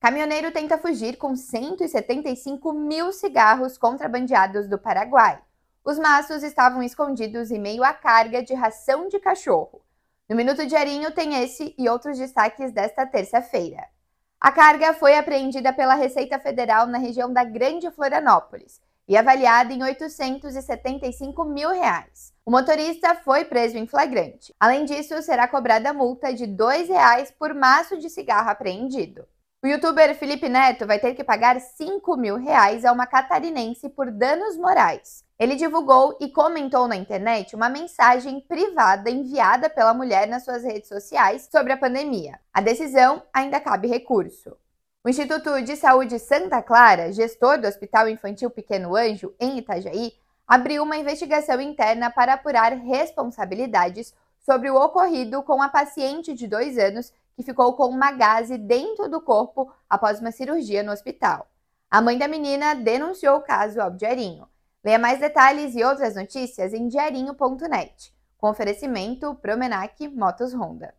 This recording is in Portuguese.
Caminhoneiro tenta fugir com 175 mil cigarros contrabandeados do Paraguai. Os maços estavam escondidos em meio à carga de ração de cachorro. No Minuto Diarinho tem esse e outros destaques desta terça-feira. A carga foi apreendida pela Receita Federal na região da Grande Florianópolis e avaliada em 875 mil reais. O motorista foi preso em flagrante. Além disso, será cobrada multa de R$ 2,00 por maço de cigarro apreendido. O youtuber Felipe Neto vai ter que pagar 5 mil reais a uma catarinense por danos morais. Ele divulgou e comentou na internet uma mensagem privada enviada pela mulher nas suas redes sociais sobre a pandemia. A decisão ainda cabe recurso. O Instituto de Saúde Santa Clara, gestor do Hospital Infantil Pequeno Anjo, em Itajaí, abriu uma investigação interna para apurar responsabilidades sobre o ocorrido com a paciente de dois anos que ficou com uma gase dentro do corpo após uma cirurgia no hospital. A mãe da menina denunciou o caso ao Diarinho. Leia mais detalhes e outras notícias em diarinho.net, com oferecimento Promenac Motos Honda.